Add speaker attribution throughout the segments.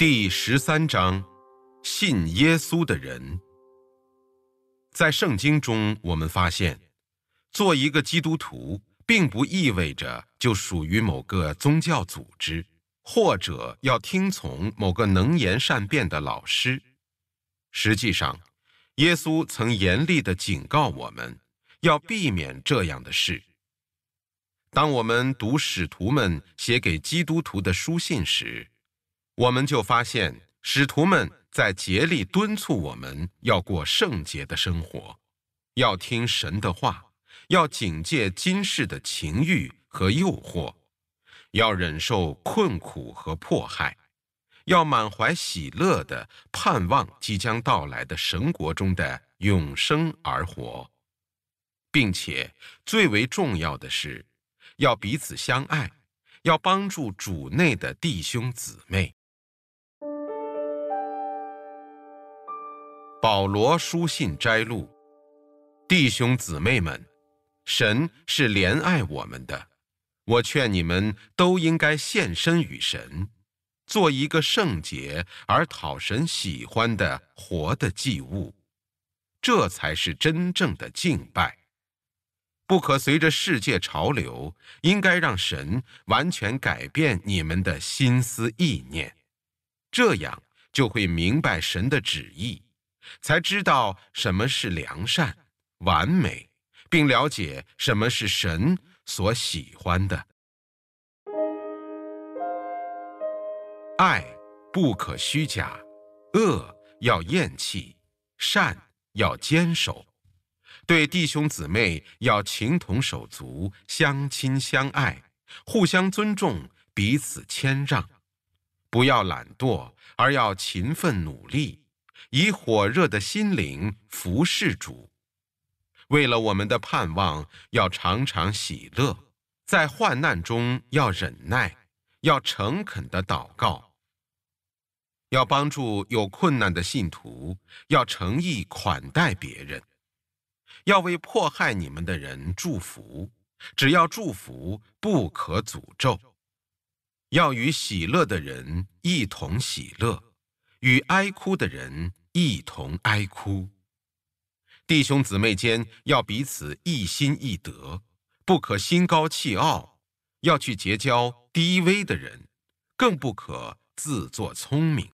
Speaker 1: 第十三章，信耶稣的人。在圣经中，我们发现，做一个基督徒，并不意味着就属于某个宗教组织，或者要听从某个能言善辩的老师。实际上，耶稣曾严厉地警告我们，要避免这样的事。当我们读使徒们写给基督徒的书信时，我们就发现使徒们在竭力敦促我们要过圣洁的生活，要听神的话，要警戒今世的情欲和诱惑，要忍受困苦和迫害，要满怀喜乐地盼望即将到来的神国中的永生而活，并且最为重要的是，要彼此相爱，要帮助主内的弟兄姊妹。保罗书信摘录：弟兄姊妹们，神是怜爱我们的，我劝你们都应该献身与神，做一个圣洁而讨神喜欢的活的祭物，这才是真正的敬拜。不可随着世界潮流，应该让神完全改变你们的心思意念，这样就会明白神的旨意。才知道什么是良善、完美，并了解什么是神所喜欢的。爱不可虚假，恶要厌弃，善要坚守。对弟兄姊妹要情同手足，相亲相爱，互相尊重，彼此谦让。不要懒惰，而要勤奋努力。以火热的心灵服侍主，为了我们的盼望，要常常喜乐，在患难中要忍耐，要诚恳的祷告，要帮助有困难的信徒，要诚意款待别人，要为迫害你们的人祝福，只要祝福，不可诅咒，要与喜乐的人一同喜乐，与哀哭的人一同哀哭，弟兄姊妹间要彼此一心一德，不可心高气傲，要去结交低微的人，更不可自作聪明。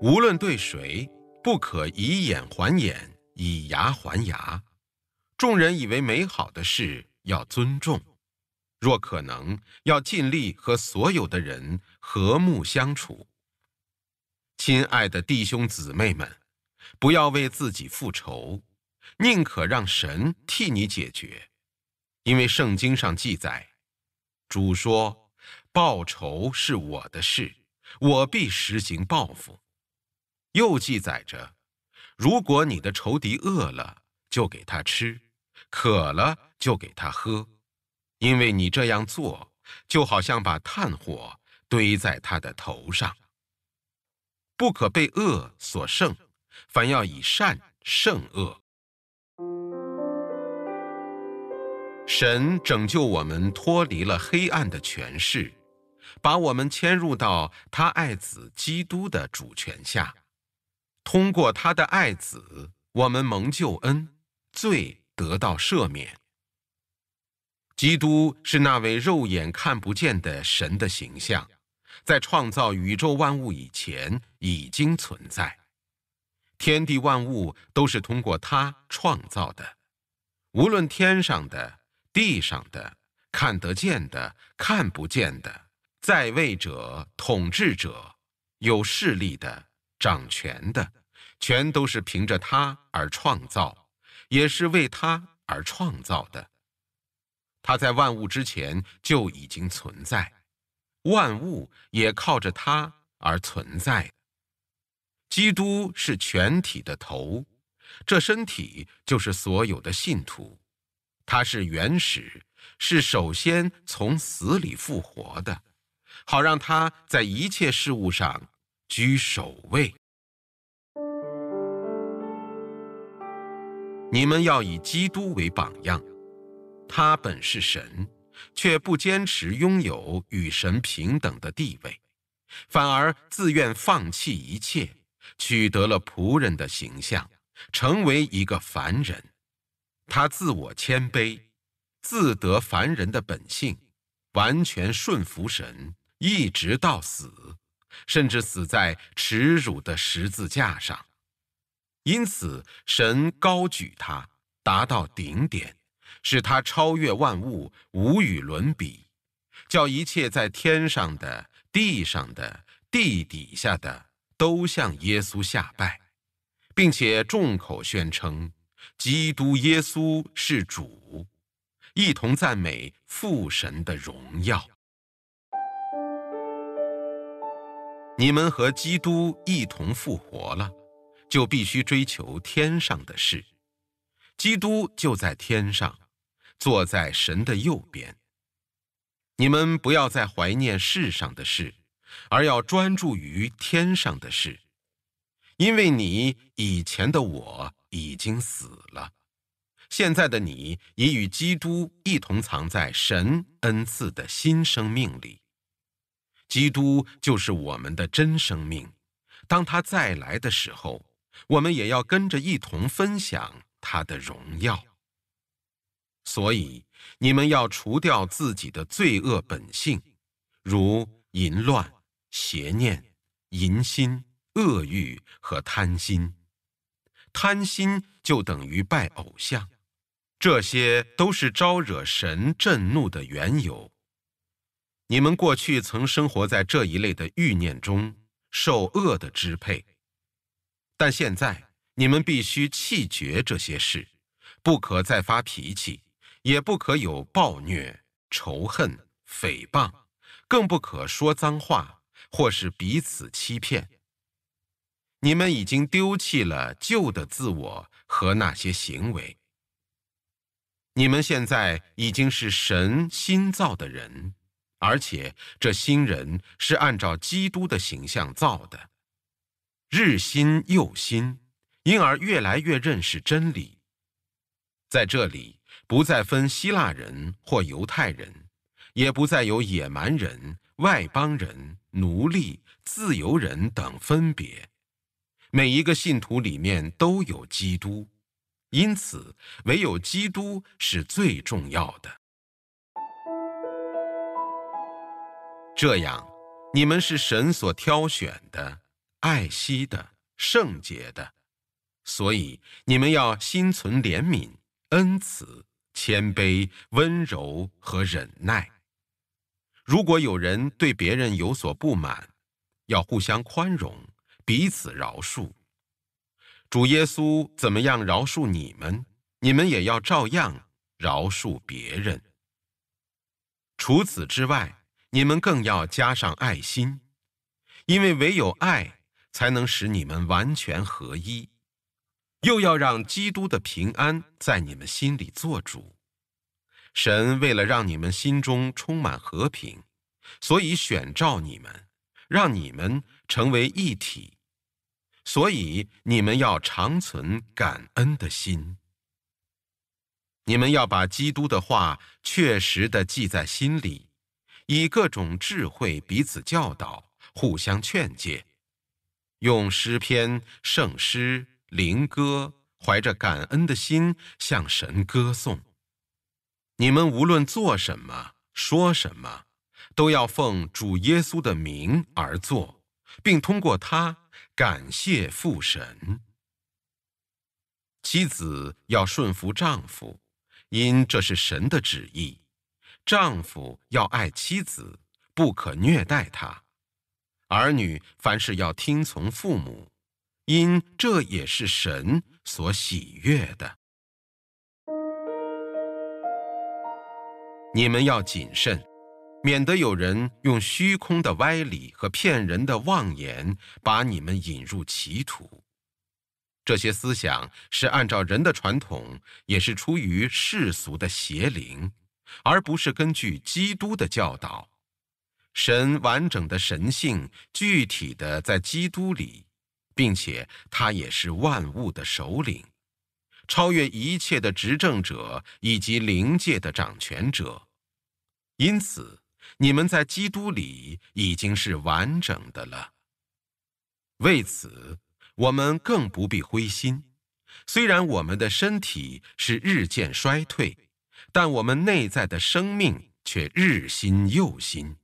Speaker 1: 无论对谁，不可以眼还眼，以牙还牙。众人以为美好的事，要尊重。若可能，要尽力和所有的人和睦相处。亲爱的弟兄姊妹们，不要为自己复仇，宁可让神替你解决，因为圣经上记载，主说：“报仇是我的事，我必实行报复。”又记载着：“如果你的仇敌饿了，就给他吃；渴了，就给他喝。”因为你这样做，就好像把炭火堆在他的头上。不可被恶所胜，反要以善胜恶。神拯救我们脱离了黑暗的权势，把我们迁入到他爱子基督的主权下。通过他的爱子，我们蒙救恩，罪得到赦免。基督是那位肉眼看不见的神的形象，在创造宇宙万物以前已经存在。天地万物都是通过他创造的，无论天上的、地上的、看得见的、看不见的，在位者、统治者、有势力的、掌权的，全都是凭着他而创造，也是为他而创造的。他在万物之前就已经存在，万物也靠着他而存在。基督是全体的头，这身体就是所有的信徒。他是原始，是首先从死里复活的，好让他在一切事物上居首位。你们要以基督为榜样。他本是神，却不坚持拥有与神平等的地位，反而自愿放弃一切，取得了仆人的形象，成为一个凡人。他自我谦卑，自得凡人的本性，完全顺服神，一直到死，甚至死在耻辱的十字架上。因此，神高举他，达到顶点。使他超越万物，无与伦比，叫一切在天上的、地上的、地底下的都向耶稣下拜，并且众口宣称基督耶稣是主，一同赞美父神的荣耀。你们和基督一同复活了，就必须追求天上的事，基督就在天上。坐在神的右边。你们不要再怀念世上的事，而要专注于天上的事，因为你以前的我已经死了，现在的你已与基督一同藏在神恩赐的新生命里。基督就是我们的真生命，当他再来的时候，我们也要跟着一同分享他的荣耀。所以，你们要除掉自己的罪恶本性，如淫乱、邪念、淫心、恶欲和贪心。贪心就等于拜偶像，这些都是招惹神震怒的缘由。你们过去曾生活在这一类的欲念中，受恶的支配，但现在你们必须弃绝这些事，不可再发脾气。也不可有暴虐、仇恨、诽谤，更不可说脏话，或是彼此欺骗。你们已经丢弃了旧的自我和那些行为。你们现在已经是神新造的人，而且这新人是按照基督的形象造的，日新又新，因而越来越认识真理。在这里。不再分希腊人或犹太人，也不再有野蛮人、外邦人、奴隶、自由人等分别。每一个信徒里面都有基督，因此唯有基督是最重要的。这样，你们是神所挑选的、爱惜的、圣洁的，所以你们要心存怜悯、恩慈。谦卑、温柔和忍耐。如果有人对别人有所不满，要互相宽容，彼此饶恕。主耶稣怎么样饶恕你们，你们也要照样饶恕别人。除此之外，你们更要加上爱心，因为唯有爱才能使你们完全合一。又要让基督的平安在你们心里做主。神为了让你们心中充满和平，所以选召你们，让你们成为一体。所以你们要长存感恩的心。你们要把基督的话确实的记在心里，以各种智慧彼此教导，互相劝诫，用诗篇、圣诗。灵歌，怀着感恩的心向神歌颂。你们无论做什么、说什么，都要奉主耶稣的名而做，并通过他感谢父神。妻子要顺服丈夫，因这是神的旨意。丈夫要爱妻子，不可虐待她。儿女凡事要听从父母。因这也是神所喜悦的。你们要谨慎，免得有人用虚空的歪理和骗人的妄言把你们引入歧途。这些思想是按照人的传统，也是出于世俗的邪灵，而不是根据基督的教导。神完整的神性，具体的在基督里。并且他也是万物的首领，超越一切的执政者以及灵界的掌权者。因此，你们在基督里已经是完整的了。为此，我们更不必灰心。虽然我们的身体是日渐衰退，但我们内在的生命却日新又新。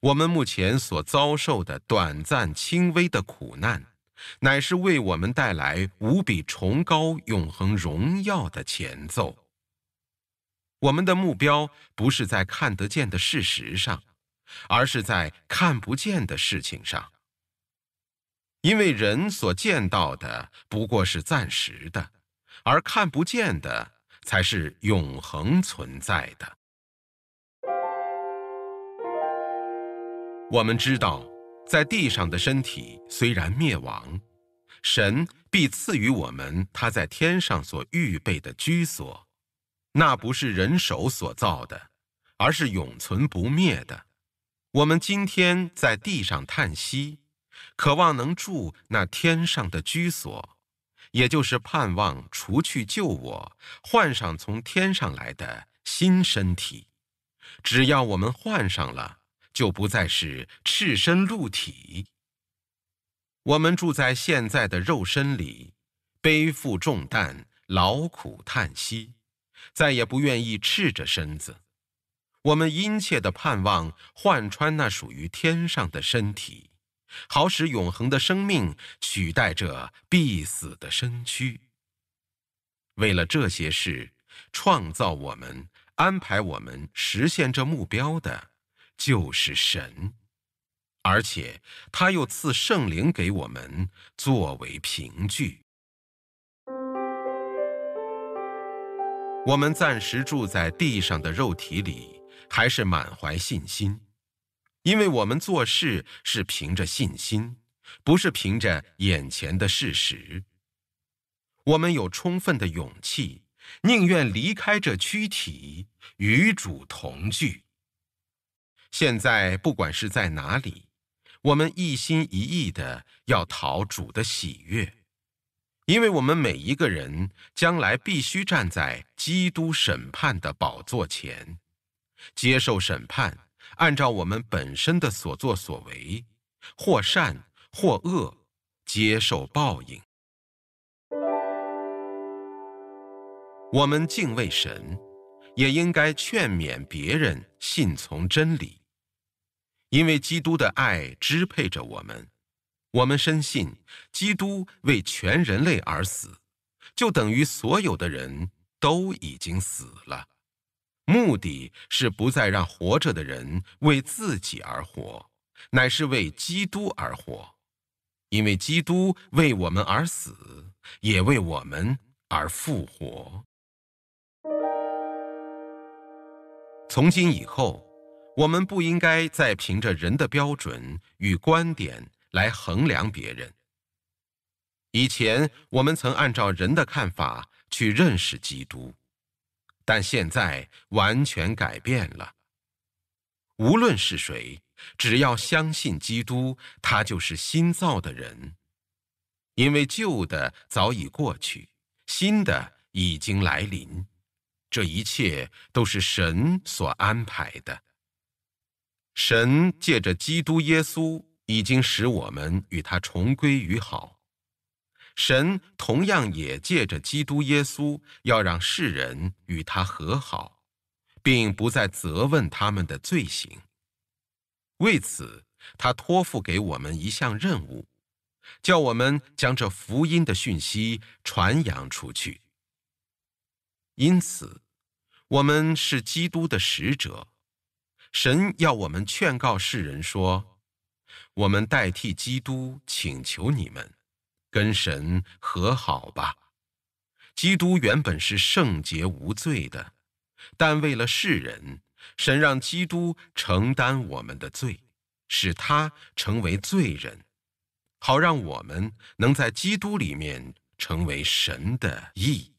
Speaker 1: 我们目前所遭受的短暂轻微的苦难，乃是为我们带来无比崇高永恒荣耀的前奏。我们的目标不是在看得见的事实上，而是在看不见的事情上。因为人所见到的不过是暂时的，而看不见的才是永恒存在的。我们知道，在地上的身体虽然灭亡，神必赐予我们他在天上所预备的居所，那不是人手所造的，而是永存不灭的。我们今天在地上叹息。渴望能住那天上的居所，也就是盼望除去旧我，换上从天上来的新身体。只要我们换上了，就不再是赤身露体。我们住在现在的肉身里，背负重担，劳苦叹息，再也不愿意赤着身子。我们殷切地盼望换穿那属于天上的身体。好使永恒的生命取代这必死的身躯。为了这些事，创造我们、安排我们实现这目标的，就是神，而且他又赐圣灵给我们作为凭据。我们暂时住在地上的肉体里，还是满怀信心。因为我们做事是凭着信心，不是凭着眼前的事实。我们有充分的勇气，宁愿离开这躯体，与主同聚。现在不管是在哪里，我们一心一意的要讨主的喜悦，因为我们每一个人将来必须站在基督审判的宝座前，接受审判。按照我们本身的所作所为，或善或恶，接受报应。我们敬畏神，也应该劝勉别人信从真理，因为基督的爱支配着我们。我们深信，基督为全人类而死，就等于所有的人都已经死了。目的是不再让活着的人为自己而活，乃是为基督而活，因为基督为我们而死，也为我们而复活。从今以后，我们不应该再凭着人的标准与观点来衡量别人。以前我们曾按照人的看法去认识基督。但现在完全改变了。无论是谁，只要相信基督，他就是新造的人。因为旧的早已过去，新的已经来临。这一切都是神所安排的。神借着基督耶稣，已经使我们与他重归于好。神同样也借着基督耶稣，要让世人与他和好，并不再责问他们的罪行。为此，他托付给我们一项任务，叫我们将这福音的讯息传扬出去。因此，我们是基督的使者。神要我们劝告世人说：“我们代替基督请求你们。”跟神和好吧。基督原本是圣洁无罪的，但为了世人，神让基督承担我们的罪，使他成为罪人，好让我们能在基督里面成为神的义。